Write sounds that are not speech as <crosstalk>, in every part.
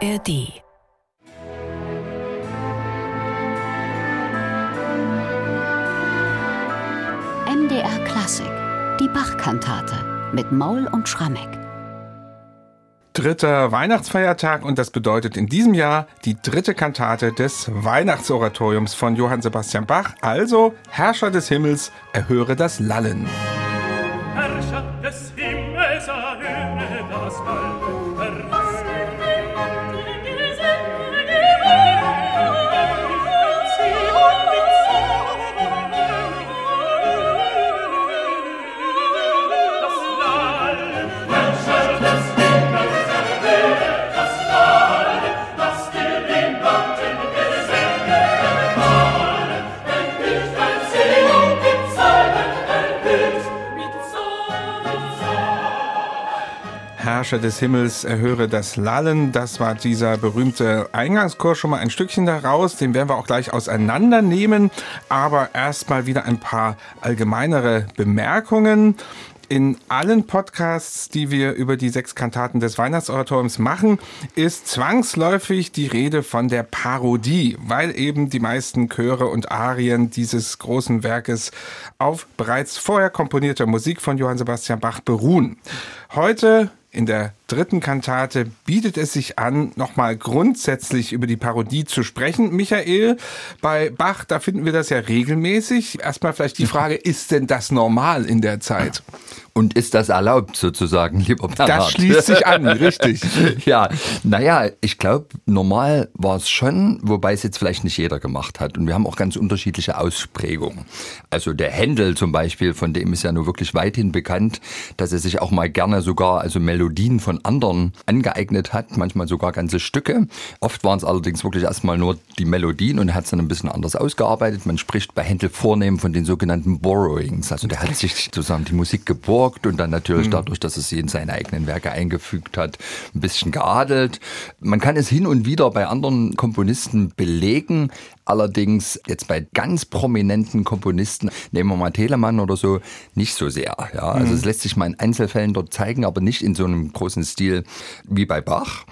ARD MDR Klassik, die Bachkantate mit Maul und Schrammeck. Dritter Weihnachtsfeiertag und das bedeutet in diesem Jahr die dritte Kantate des Weihnachtsoratoriums von Johann Sebastian Bach, also Herrscher des Himmels, erhöre das Lallen. Herrscher des Himmels, erhöre das Lallen. Herrscher des Himmels, erhöre das Lallen. Das war dieser berühmte Eingangschor schon mal ein Stückchen daraus. Den werden wir auch gleich auseinandernehmen. Aber erstmal wieder ein paar allgemeinere Bemerkungen. In allen Podcasts, die wir über die sechs Kantaten des Weihnachtsoratoriums machen, ist zwangsläufig die Rede von der Parodie, weil eben die meisten Chöre und Arien dieses großen Werkes auf bereits vorher komponierter Musik von Johann Sebastian Bach beruhen. Heute in der dritten Kantate bietet es sich an, nochmal grundsätzlich über die Parodie zu sprechen. Michael, bei Bach, da finden wir das ja regelmäßig. Erstmal vielleicht die Frage, <laughs> ist denn das normal in der Zeit? Und ist das erlaubt sozusagen, lieber Bernhard? Das schließt sich an, <laughs> richtig. ja, naja, ich glaube, normal war es schon, wobei es jetzt vielleicht nicht jeder gemacht hat. Und wir haben auch ganz unterschiedliche Ausprägungen. Also der Händel zum Beispiel, von dem ist ja nur wirklich weithin bekannt, dass er sich auch mal gerne sogar also Melodien von anderen angeeignet hat, manchmal sogar ganze Stücke. Oft waren es allerdings wirklich erstmal nur die Melodien und er hat es dann ein bisschen anders ausgearbeitet. Man spricht bei Händel vornehm von den sogenannten Borrowings. Also der hat sich sozusagen die Musik geborgt und dann natürlich mhm. dadurch, dass es sie in seine eigenen Werke eingefügt hat, ein bisschen geadelt. Man kann es hin und wieder bei anderen Komponisten belegen, allerdings jetzt bei ganz prominenten Komponisten, nehmen wir mal Telemann oder so, nicht so sehr. Ja, also mhm. es lässt sich mal in Einzelfällen dort zeigen, aber nicht in so einem großen Stil wie bei Bach.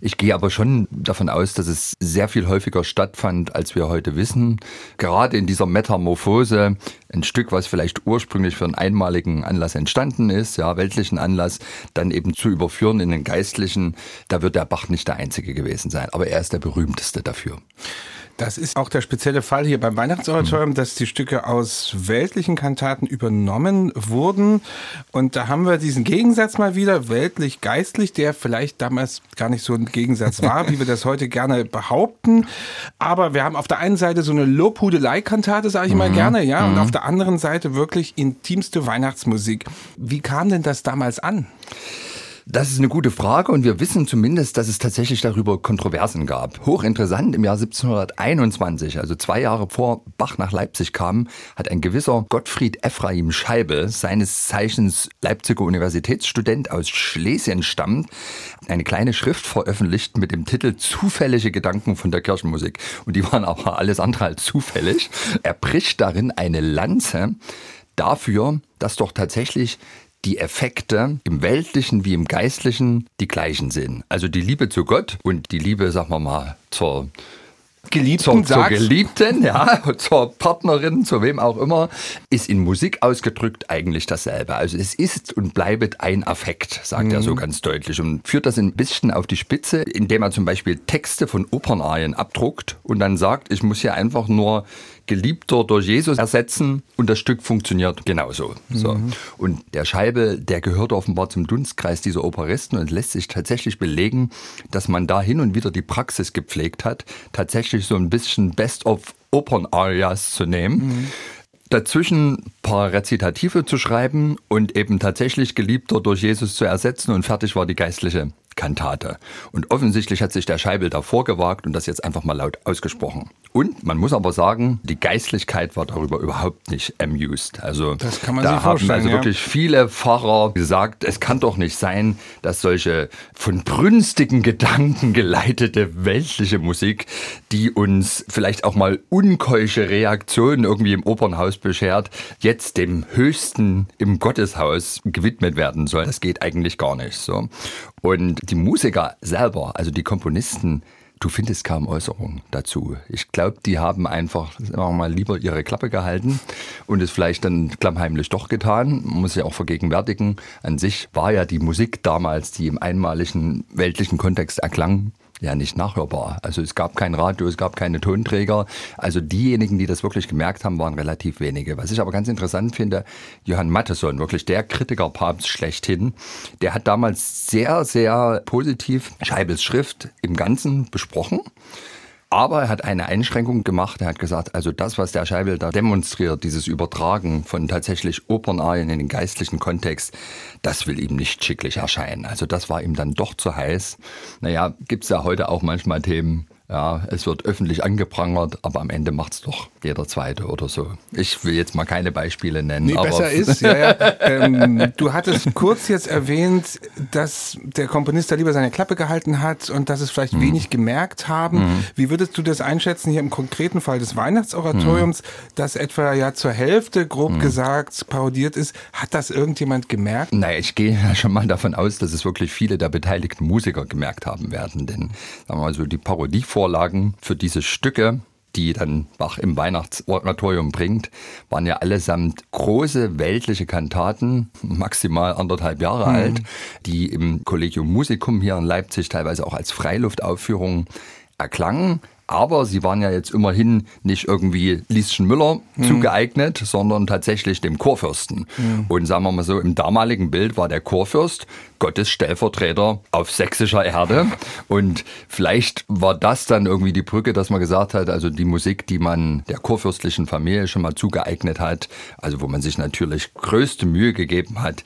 Ich gehe aber schon davon aus, dass es sehr viel häufiger stattfand, als wir heute wissen. Gerade in dieser Metamorphose, ein Stück, was vielleicht ursprünglich für einen einmaligen Anlass entstanden ist, ja, weltlichen Anlass, dann eben zu überführen in den geistlichen, da wird der Bach nicht der einzige gewesen sein. Aber er ist der berühmteste dafür. Das ist auch der spezielle Fall hier beim Weihnachtsoratorium, dass die Stücke aus weltlichen Kantaten übernommen wurden. Und da haben wir diesen Gegensatz mal wieder, weltlich-geistlich, der vielleicht damals gar nicht so ein Gegensatz war, wie wir das heute gerne behaupten. Aber wir haben auf der einen Seite so eine Lobhudelei-Kantate, sage ich mhm. mal gerne, ja, und mhm. auf der anderen Seite wirklich intimste Weihnachtsmusik. Wie kam denn das damals an? Das ist eine gute Frage und wir wissen zumindest, dass es tatsächlich darüber Kontroversen gab. Hochinteressant, im Jahr 1721, also zwei Jahre vor Bach nach Leipzig kam, hat ein gewisser Gottfried Ephraim Scheibe, seines Zeichens Leipziger Universitätsstudent aus Schlesien stammt, eine kleine Schrift veröffentlicht mit dem Titel Zufällige Gedanken von der Kirchenmusik. Und die waren aber alles andere als zufällig. Er bricht darin eine Lanze dafür, dass doch tatsächlich die Effekte im weltlichen wie im geistlichen die gleichen sind. Also die Liebe zu Gott und die Liebe, sagen wir mal, zur Geliebten, zur, zur Geliebten, ja, <laughs> zur Partnerin, zu wem auch immer, ist in Musik ausgedrückt eigentlich dasselbe. Also es ist und bleibt ein Affekt, sagt mhm. er so mhm. ganz deutlich und führt das ein bisschen auf die Spitze, indem er zum Beispiel Texte von Opernarien abdruckt und dann sagt, ich muss hier einfach nur Geliebter durch Jesus ersetzen und das Stück funktioniert genauso. So. Mhm. Und der Scheibe, der gehört offenbar zum Dunstkreis dieser Operisten und lässt sich tatsächlich belegen, dass man da hin und wieder die Praxis gepflegt hat, tatsächlich so ein bisschen Best of Opern-Arias zu nehmen. Mhm dazwischen paar Rezitative zu schreiben und eben tatsächlich Geliebter durch Jesus zu ersetzen und fertig war die geistliche Kantate. Und offensichtlich hat sich der Scheibel davor gewagt und das jetzt einfach mal laut ausgesprochen. Und man muss aber sagen, die Geistlichkeit war darüber überhaupt nicht amused. Also das kann man da haben also ja. wirklich viele Pfarrer gesagt, es kann doch nicht sein, dass solche von brünstigen Gedanken geleitete weltliche Musik, die uns vielleicht auch mal unkeusche Reaktionen irgendwie im Opernhaus beschert, jetzt dem Höchsten im Gotteshaus gewidmet werden soll. Das geht eigentlich gar nicht so. Und die Musiker selber, also die Komponisten, Du findest kaum Äußerungen dazu. Ich glaube, die haben einfach sagen wir mal lieber ihre Klappe gehalten und es vielleicht dann klammheimlich doch getan. Man muss ja auch vergegenwärtigen. An sich war ja die Musik damals, die im einmaligen weltlichen Kontext erklang, ja nicht nachhörbar. Also es gab kein Radio, es gab keine Tonträger. Also diejenigen, die das wirklich gemerkt haben, waren relativ wenige. Was ich aber ganz interessant finde, Johann Matteson, wirklich der Kritikerpapst schlechthin, der hat damals sehr, sehr positiv Scheibels Schrift im Ganzen besprochen. Aber er hat eine Einschränkung gemacht. Er hat gesagt, also das, was der Scheibel da demonstriert, dieses Übertragen von tatsächlich Opernarien in den geistlichen Kontext, das will ihm nicht schicklich erscheinen. Also das war ihm dann doch zu heiß. Naja, gibt's ja heute auch manchmal Themen, ja, es wird öffentlich angeprangert, aber am Ende macht es doch jeder Zweite oder so. Ich will jetzt mal keine Beispiele nennen. Nee, besser <laughs> ist, ja, ja. Ähm, du hattest kurz jetzt erwähnt, dass der Komponist da lieber seine Klappe gehalten hat und dass es vielleicht mhm. wenig gemerkt haben. Mhm. Wie würdest du das einschätzen hier im konkreten Fall des Weihnachtsoratoriums, mhm. das etwa ja zur Hälfte, grob mhm. gesagt, parodiert ist? Hat das irgendjemand gemerkt? Naja, ich gehe ja schon mal davon aus, dass es wirklich viele der beteiligten Musiker gemerkt haben werden. Denn, sagen wir mal so, die Parodie Vorlagen für diese Stücke, die dann Bach im Weihnachtsoratorium bringt, waren ja allesamt große weltliche Kantaten, maximal anderthalb Jahre mhm. alt, die im Collegium Musicum hier in Leipzig teilweise auch als Freiluftaufführungen erklangen. Aber sie waren ja jetzt immerhin nicht irgendwie Lieschen Müller hm. zugeeignet, sondern tatsächlich dem Chorfürsten. Hm. Und sagen wir mal so, im damaligen Bild war der Chorfürst Gottes Stellvertreter auf sächsischer Erde. <laughs> Und vielleicht war das dann irgendwie die Brücke, dass man gesagt hat, also die Musik, die man der chorfürstlichen Familie schon mal zugeeignet hat, also wo man sich natürlich größte Mühe gegeben hat,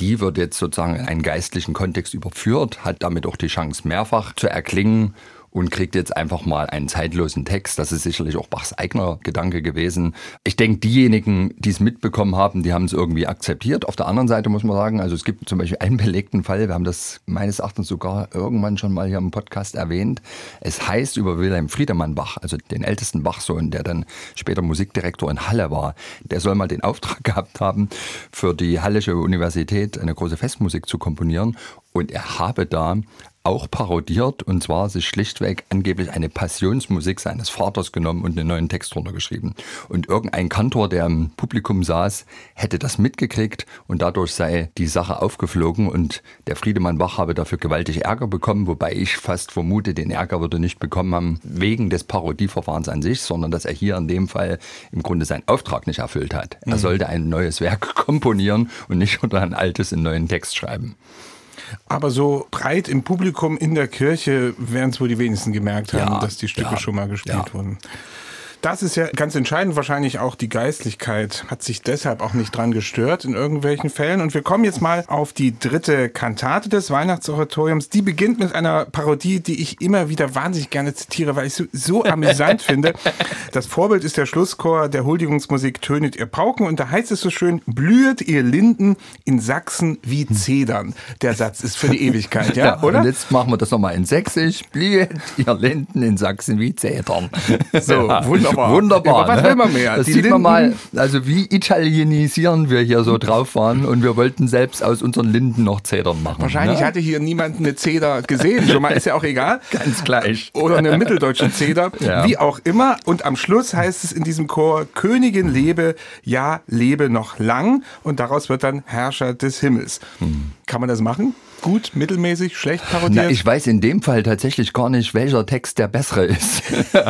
die wird jetzt sozusagen in einen geistlichen Kontext überführt, hat damit auch die Chance mehrfach zu erklingen und kriegt jetzt einfach mal einen zeitlosen Text. Das ist sicherlich auch Bachs eigener Gedanke gewesen. Ich denke, diejenigen, die es mitbekommen haben, die haben es irgendwie akzeptiert. Auf der anderen Seite muss man sagen, also es gibt zum Beispiel einen belegten Fall, wir haben das meines Erachtens sogar irgendwann schon mal hier im Podcast erwähnt. Es heißt über Wilhelm Friedemann Bach, also den ältesten Bachsohn, der dann später Musikdirektor in Halle war. Der soll mal den Auftrag <laughs> gehabt haben, für die Hallische Universität eine große Festmusik zu komponieren. Und er habe da auch parodiert und zwar sich schlichtweg angeblich eine Passionsmusik seines Vaters genommen und einen neuen Text drunter geschrieben. Und irgendein Kantor, der im Publikum saß, hätte das mitgekriegt und dadurch sei die Sache aufgeflogen und der Friedemann Bach habe dafür gewaltig Ärger bekommen, wobei ich fast vermute, den Ärger würde nicht bekommen haben wegen des Parodieverfahrens an sich, sondern dass er hier in dem Fall im Grunde seinen Auftrag nicht erfüllt hat. Er mhm. sollte ein neues Werk <laughs> komponieren und nicht unter ein altes in neuen Text schreiben. Aber so breit im Publikum in der Kirche werden es wohl die wenigsten gemerkt haben, ja, dass die Stücke ja, schon mal gespielt ja. wurden. Das ist ja ganz entscheidend. Wahrscheinlich auch die Geistlichkeit hat sich deshalb auch nicht dran gestört in irgendwelchen Fällen. Und wir kommen jetzt mal auf die dritte Kantate des Weihnachtsoratoriums. Die beginnt mit einer Parodie, die ich immer wieder wahnsinnig gerne zitiere, weil ich so, so amüsant <laughs> finde. Das Vorbild ist der Schlusschor der Huldigungsmusik Tönet ihr Pauken. Und da heißt es so schön, blühet ihr Linden in Sachsen wie Zedern. Der Satz ist für die Ewigkeit, ja, <laughs> oder? Und jetzt machen wir das nochmal in Sächsisch. Blühet ihr Linden in Sachsen wie Zedern. So, <laughs> wunderbar. Wunderbar. Wunderbar. was ne? will man mehr? Das Die sieht man mal, also wie italienisieren wir hier so drauf waren und wir wollten selbst aus unseren Linden noch Zedern machen. Wahrscheinlich ne? hatte hier niemand eine Zeder gesehen. Schon mal ist ja auch egal. <laughs> Ganz gleich. Oder eine mitteldeutsche Zeder. Ja. Wie auch immer. Und am Schluss heißt es in diesem Chor, Königin lebe, ja, lebe noch lang. Und daraus wird dann Herrscher des Himmels. Hm. Kann man das machen? Gut, mittelmäßig, schlecht parodiert? Na, ich weiß in dem Fall tatsächlich gar nicht, welcher Text der bessere ist.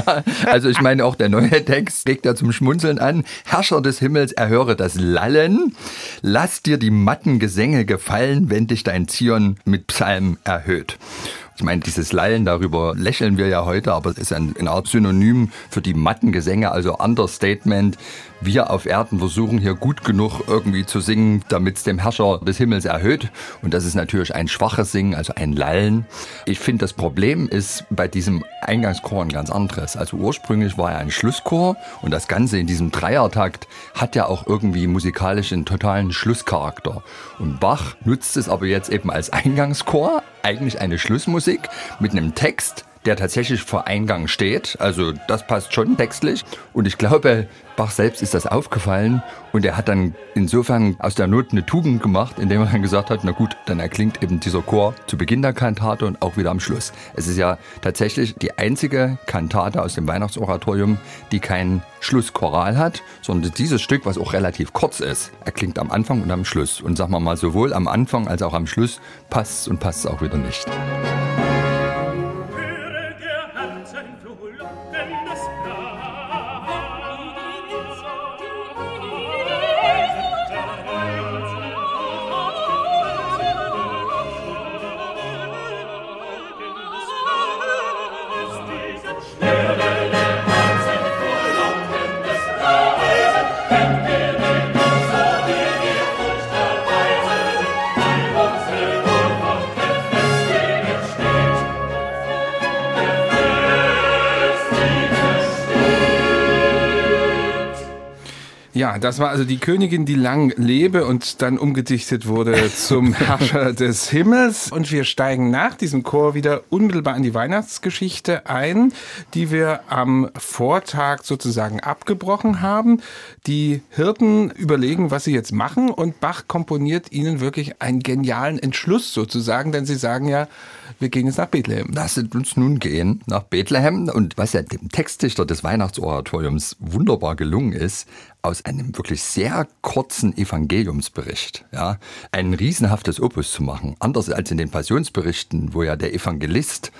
<laughs> also ich meine, auch der neue Text regt ja zum Schmunzeln an. Herrscher des Himmels, erhöre das Lallen. Lass dir die matten Gesänge gefallen, wenn dich dein Zion mit Psalm erhöht. Ich meine, dieses Lallen, darüber lächeln wir ja heute, aber es ist ein, eine Art Synonym für die matten Gesänge, also Understatement. Wir auf Erden versuchen hier gut genug irgendwie zu singen, damit es dem Herrscher des Himmels erhöht. Und das ist natürlich ein schwaches Singen, also ein Lallen. Ich finde, das Problem ist bei diesem Eingangschor ein ganz anderes. Also ursprünglich war er ein Schlusschor und das Ganze in diesem Dreiertakt hat ja auch irgendwie musikalisch einen totalen Schlusscharakter. Und Bach nutzt es aber jetzt eben als Eingangschor, eigentlich eine Schlussmusik mit einem Text, der tatsächlich vor Eingang steht. Also das passt schon textlich. Und ich glaube, Bach selbst ist das aufgefallen und er hat dann insofern aus der Not eine Tugend gemacht, indem er dann gesagt hat, na gut, dann erklingt eben dieser Chor zu Beginn der Kantate und auch wieder am Schluss. Es ist ja tatsächlich die einzige Kantate aus dem Weihnachtsoratorium, die kein Schlusschoral hat, sondern dieses Stück, was auch relativ kurz ist, erklingt am Anfang und am Schluss. Und sagen wir mal, sowohl am Anfang als auch am Schluss passt und passt auch wieder nicht. Ja, das war also die Königin, die lang lebe und dann umgedichtet wurde <laughs> zum Herrscher des Himmels. Und wir steigen nach diesem Chor wieder unmittelbar in die Weihnachtsgeschichte ein, die wir am Vortag sozusagen abgebrochen haben. Die Hirten überlegen, was sie jetzt machen und Bach komponiert ihnen wirklich einen genialen Entschluss sozusagen, denn sie sagen ja, wir gehen jetzt nach Bethlehem. Lasset uns nun gehen nach Bethlehem. Und was ja dem Textdichter des Weihnachtsoratoriums wunderbar gelungen ist, aus einem wirklich sehr kurzen Evangeliumsbericht, ja, ein riesenhaftes Opus zu machen. Anders als in den Passionsberichten, wo ja der Evangelist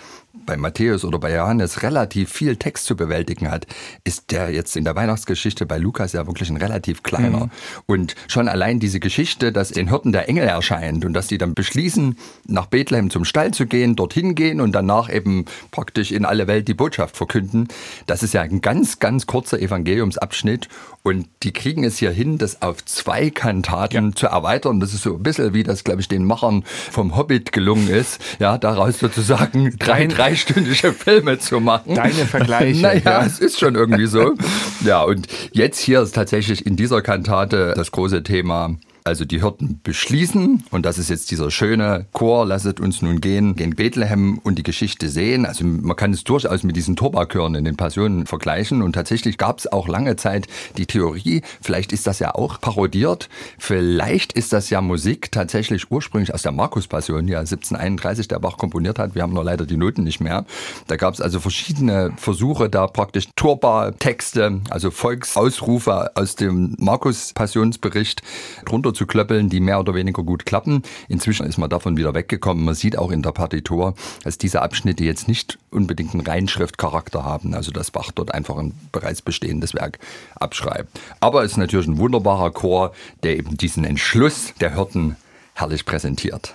bei Matthäus oder bei Johannes relativ viel Text zu bewältigen hat, ist der jetzt in der Weihnachtsgeschichte bei Lukas ja wirklich ein relativ kleiner. Mhm. Und schon allein diese Geschichte, dass den Hirten der Engel erscheint und dass die dann beschließen, nach Bethlehem zum Stall zu gehen, dorthin gehen und danach eben praktisch in alle Welt die Botschaft verkünden, das ist ja ein ganz, ganz kurzer Evangeliumsabschnitt und die kriegen es hier hin, das auf zwei Kantaten ja. zu erweitern. Das ist so ein bisschen wie das, glaube ich, den Machern vom Hobbit gelungen ist, ja, daraus sozusagen drei, drei dreistündige Filme zu machen. Deine Vergleiche. <laughs> naja, ja. es ist schon irgendwie so. <laughs> ja, und jetzt hier ist tatsächlich in dieser Kantate das große Thema also die Hirten beschließen, und das ist jetzt dieser schöne Chor, lasset uns nun gehen, gehen Bethlehem und die Geschichte sehen. Also man kann es durchaus mit diesen Turbachören in den Passionen vergleichen. Und tatsächlich gab es auch lange Zeit die Theorie, vielleicht ist das ja auch parodiert, vielleicht ist das ja Musik tatsächlich ursprünglich aus der Markus-Passion, ja 1731 der Bach komponiert hat. Wir haben nur leider die Noten nicht mehr. Da gab es also verschiedene Versuche, da praktisch Turba-Texte, also Volksausrufe aus dem Markus-Passionsbericht drunter zu klöppeln, die mehr oder weniger gut klappen. Inzwischen ist man davon wieder weggekommen. Man sieht auch in der Partitur, dass diese Abschnitte jetzt nicht unbedingt einen Reinschriftcharakter haben, also dass Bach dort einfach ein bereits bestehendes Werk abschreibt. Aber es ist natürlich ein wunderbarer Chor, der eben diesen Entschluss der Hirten herrlich präsentiert.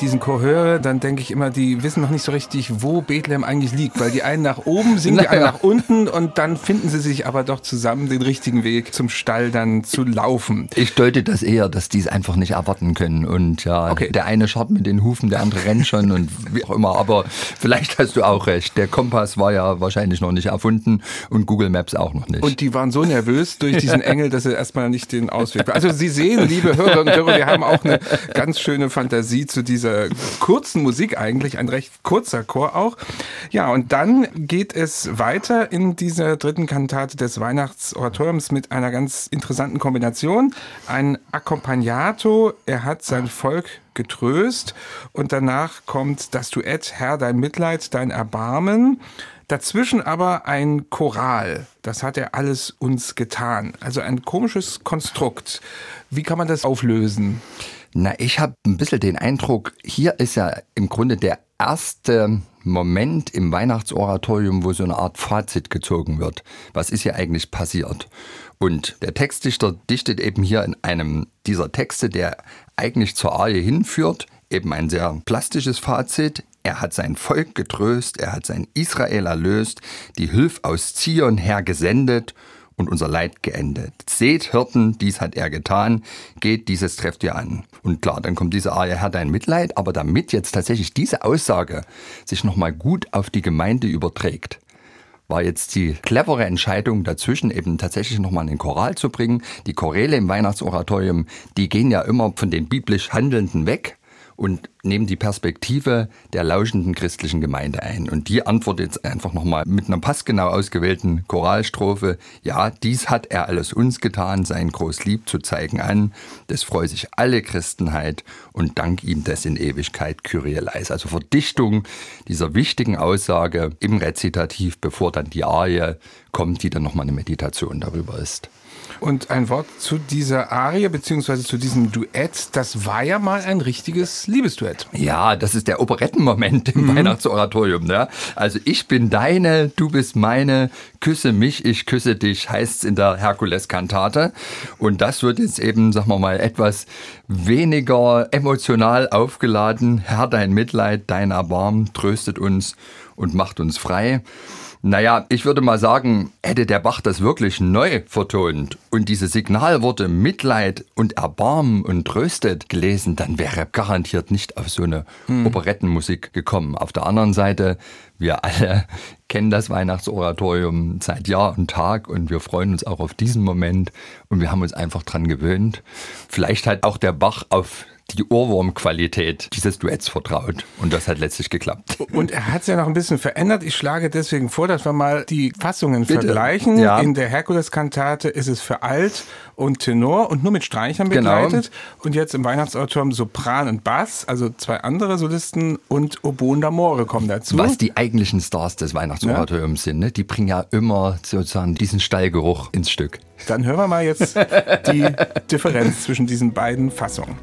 Diesen Chor höre, dann denke ich immer, die wissen noch nicht so richtig, wo Bethlehem eigentlich liegt, weil die einen nach oben singen, die <laughs> einen nach unten und dann finden sie sich aber doch zusammen den richtigen Weg zum Stall dann zu laufen. Ich deute das eher, dass die es einfach nicht erwarten können und ja, okay. der eine schaut mit den Hufen, der andere rennt schon und wie auch immer, aber vielleicht hast du auch recht. Der Kompass war ja wahrscheinlich noch nicht erfunden und Google Maps auch noch nicht. Und die waren so nervös durch <laughs> diesen Engel, dass sie erstmal nicht den Ausweg. Also Sie sehen, liebe Hörerinnen und Hörer, wir haben auch eine ganz schöne Fantasie zu dieser kurzen Musik eigentlich, ein recht kurzer Chor auch. Ja, und dann geht es weiter in dieser dritten Kantate des Weihnachtsoratoriums mit einer ganz interessanten Kombination. Ein Accompagnato, er hat sein Volk getröst und danach kommt das Duett Herr, dein Mitleid, dein Erbarmen. Dazwischen aber ein Choral. Das hat er alles uns getan. Also ein komisches Konstrukt. Wie kann man das auflösen? Na, ich habe ein bisschen den Eindruck, hier ist ja im Grunde der erste Moment im Weihnachtsoratorium, wo so eine Art Fazit gezogen wird. Was ist hier eigentlich passiert? Und der Textdichter dichtet eben hier in einem dieser Texte, der eigentlich zur Arie hinführt, eben ein sehr plastisches Fazit. Er hat sein Volk getröst, er hat sein Israel erlöst, die Hilf aus Zion her gesendet und unser Leid geendet. Seht, Hirten, dies hat er getan, geht, dieses trefft ihr an. Und klar, dann kommt diese Arie, Herr, dein Mitleid, aber damit jetzt tatsächlich diese Aussage sich nochmal gut auf die Gemeinde überträgt, war jetzt die clevere Entscheidung dazwischen, eben tatsächlich nochmal einen Choral zu bringen. Die Choräle im Weihnachtsoratorium, die gehen ja immer von den biblisch Handelnden weg und nehmen die Perspektive der lauschenden christlichen Gemeinde ein. Und die antwortet jetzt einfach nochmal mit einer passgenau ausgewählten Choralstrophe. Ja, dies hat er alles uns getan, sein groß Lieb zu zeigen an. Das freut sich alle Christenheit und dank ihm des in Ewigkeit Kyrie leis. Also Verdichtung dieser wichtigen Aussage im Rezitativ, bevor dann die Arie kommt, die dann nochmal eine Meditation darüber ist. Und ein Wort zu dieser Arie beziehungsweise zu diesem Duett, das war ja mal ein richtiges Liebesduett. Ja, das ist der Operettenmoment im mhm. Weihnachtsoratorium. Ne? Also ich bin deine, du bist meine, küsse mich, ich küsse dich, heißt es in der Herkules-Kantate. Und das wird jetzt eben, sagen wir mal, etwas weniger emotional aufgeladen. Herr, dein Mitleid, dein Erbarmen tröstet uns und macht uns frei. Naja, ich würde mal sagen, hätte der Bach das wirklich neu vertont und diese Signalworte Mitleid und Erbarmen und Tröstet gelesen, dann wäre er garantiert nicht auf so eine hm. Operettenmusik gekommen. Auf der anderen Seite, wir alle <laughs> kennen das Weihnachtsoratorium seit Jahr und Tag und wir freuen uns auch auf diesen Moment und wir haben uns einfach dran gewöhnt. Vielleicht hat auch der Bach auf die Ohrwurmqualität dieses Duetts vertraut. Und das hat letztlich geklappt. Und er hat es ja noch ein bisschen verändert. Ich schlage deswegen vor, dass wir mal die Fassungen Bitte. vergleichen. Ja. In der Herkules-Kantate ist es für Alt und Tenor und nur mit Streichern genau. begleitet. Genau. Und jetzt im Weihnachtsautorum Sopran und Bass, also zwei andere Solisten und Oboen d'Amore kommen dazu. Was die eigentlichen Stars des Weihnachtsoratoriums ja. sind, ne? die bringen ja immer sozusagen diesen Stallgeruch ins Stück. Dann hören wir mal jetzt die <laughs> Differenz zwischen diesen beiden Fassungen.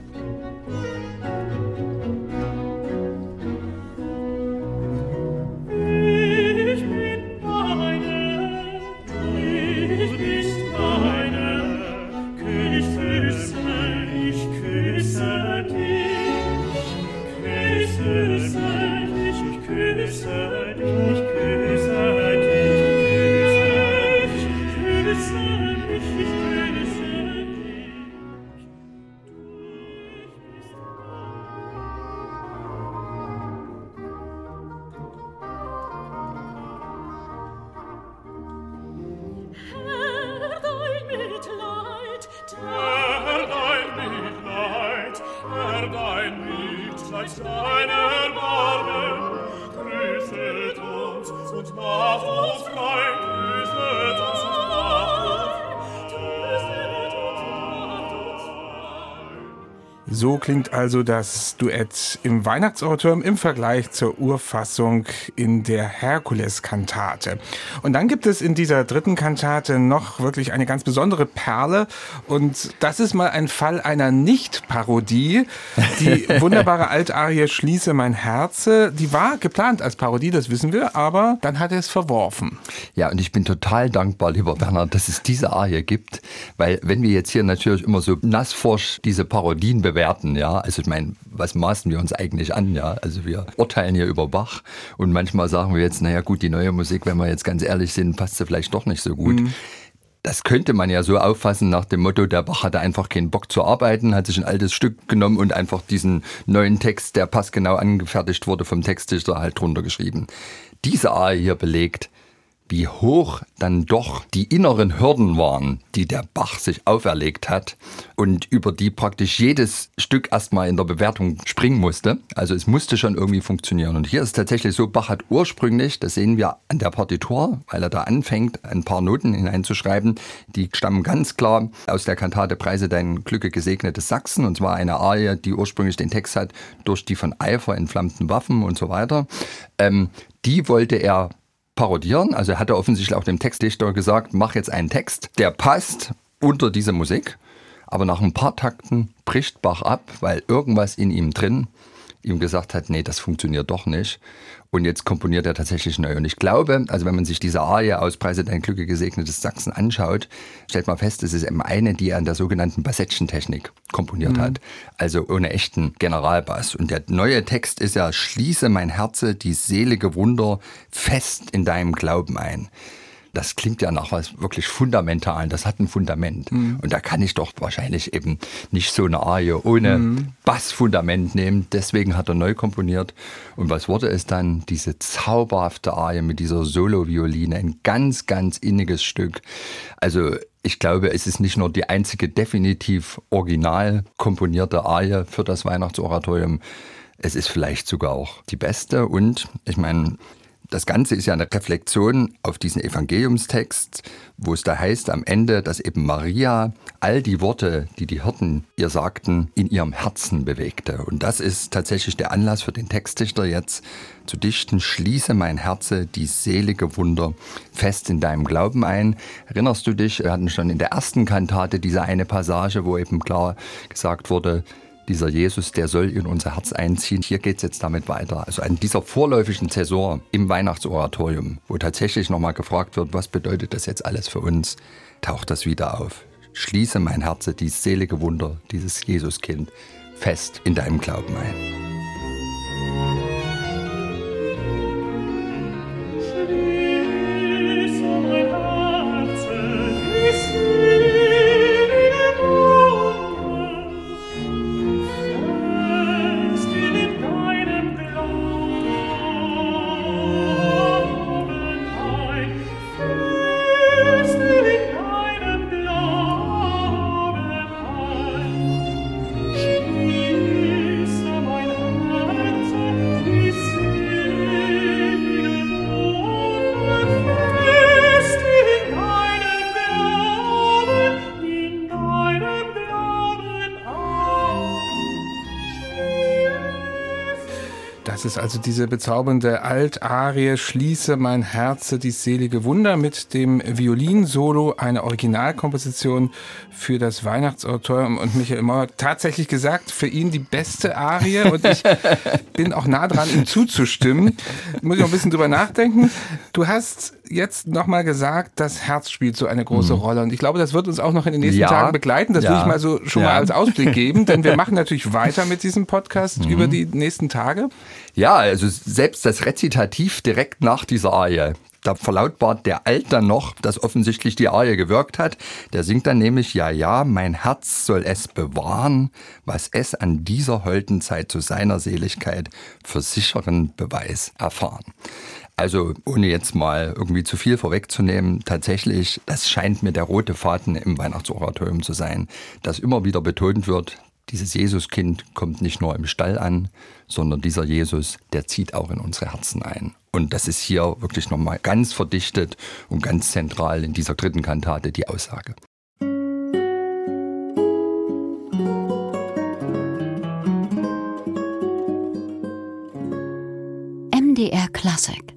So klingt also das Duett im Weihnachtsoratorium im Vergleich zur Urfassung in der Herkules-Kantate. Und dann gibt es in dieser dritten Kantate noch wirklich eine ganz besondere Perle. Und das ist mal ein Fall einer Nicht-Parodie. Die <laughs> wunderbare Altarie Schließe mein Herze, die war geplant als Parodie, das wissen wir, aber dann hat er es verworfen. Ja, und ich bin total dankbar, lieber Bernhard, dass es diese Arie gibt, weil wenn wir jetzt hier natürlich immer so nassforsch diese Parodien bewerten, bewerten, ja. Also ich meine, was maßen wir uns eigentlich an, ja? Also wir urteilen hier über Bach und manchmal sagen wir jetzt, naja gut, die neue Musik, wenn wir jetzt ganz ehrlich sind, passt sie vielleicht doch nicht so gut. Mhm. Das könnte man ja so auffassen nach dem Motto, der Bach hatte einfach keinen Bock zu arbeiten, hat sich ein altes Stück genommen und einfach diesen neuen Text, der passgenau angefertigt wurde vom Textdichter, halt drunter geschrieben. Diese Arie hier belegt, wie hoch dann doch die inneren Hürden waren, die der Bach sich auferlegt hat und über die praktisch jedes Stück erstmal in der Bewertung springen musste. Also es musste schon irgendwie funktionieren. Und hier ist es tatsächlich so, Bach hat ursprünglich, das sehen wir an der Partitur, weil er da anfängt, ein paar Noten hineinzuschreiben, die stammen ganz klar aus der Kantate Preise dein Glücke gesegnetes Sachsen. Und zwar eine Arie, die ursprünglich den Text hat, durch die von Eifer entflammten Waffen und so weiter. Ähm, die wollte er parodieren. Also er hatte offensichtlich auch dem Textdichter gesagt, mach jetzt einen Text, der passt unter diese Musik. Aber nach ein paar Takten bricht Bach ab, weil irgendwas in ihm drin ihm gesagt hat, nee, das funktioniert doch nicht. Und jetzt komponiert er tatsächlich neu. Und ich glaube, also wenn man sich diese Arie aus Preise dein Glücke gesegnetes Sachsen anschaut, stellt man fest, es ist eben eine, die er an der sogenannten Bassettchen-Technik komponiert mhm. hat. Also ohne echten Generalbass. Und der neue Text ist ja, schließe mein Herze die selige Wunder fest in deinem Glauben ein das klingt ja nach was wirklich Fundamentalen. Das hat ein Fundament. Mhm. Und da kann ich doch wahrscheinlich eben nicht so eine Arie ohne mhm. Bassfundament nehmen. Deswegen hat er neu komponiert. Und was wurde es dann? Diese zauberhafte Arie mit dieser Solo-Violine. Ein ganz, ganz inniges Stück. Also ich glaube, es ist nicht nur die einzige definitiv original komponierte Arie für das Weihnachtsoratorium. Es ist vielleicht sogar auch die beste. Und ich meine, das Ganze ist ja eine Reflexion auf diesen Evangeliumstext, wo es da heißt am Ende, dass eben Maria all die Worte, die die Hirten ihr sagten, in ihrem Herzen bewegte. Und das ist tatsächlich der Anlass für den Textdichter jetzt zu dichten, schließe mein Herze die selige Wunder fest in deinem Glauben ein. Erinnerst du dich, wir hatten schon in der ersten Kantate diese eine Passage, wo eben klar gesagt wurde, dieser Jesus, der soll in unser Herz einziehen. Hier geht es jetzt damit weiter. Also an dieser vorläufigen Zäsur im Weihnachtsoratorium, wo tatsächlich nochmal gefragt wird, was bedeutet das jetzt alles für uns, taucht das wieder auf. Schließe mein Herz, dieses selige Wunder, dieses Jesuskind, fest in deinem Glauben ein. Ist also diese bezaubernde Altarie Schließe mein Herze, die selige Wunder mit dem Violinsolo, eine Originalkomposition für das Weihnachtsoratorium und Michael Mauer tatsächlich gesagt, für ihn die beste Arie und ich <laughs> bin auch nah dran, ihm zuzustimmen. Muss ich noch ein bisschen drüber nachdenken. Du hast jetzt nochmal gesagt, das Herz spielt so eine große mhm. Rolle und ich glaube, das wird uns auch noch in den nächsten ja. Tagen begleiten. Das ja. will ich mal so schon ja. mal als Ausblick geben, denn wir <laughs> machen natürlich weiter mit diesem Podcast mhm. über die nächsten Tage. Ja, also selbst das Rezitativ direkt nach dieser Arie, da verlautbart der Alt dann noch, dass offensichtlich die Arie gewirkt hat. Der singt dann nämlich, ja, ja, mein Herz soll es bewahren, was es an dieser holden Zeit zu seiner Seligkeit für sicheren Beweis erfahren. Also ohne jetzt mal irgendwie zu viel vorwegzunehmen, tatsächlich, das scheint mir der rote Faden im Weihnachtsoratorium zu sein, dass immer wieder betont wird, dieses Jesuskind kommt nicht nur im Stall an, sondern dieser Jesus, der zieht auch in unsere Herzen ein. Und das ist hier wirklich nochmal ganz verdichtet und ganz zentral in dieser dritten Kantate die Aussage. MDR Classic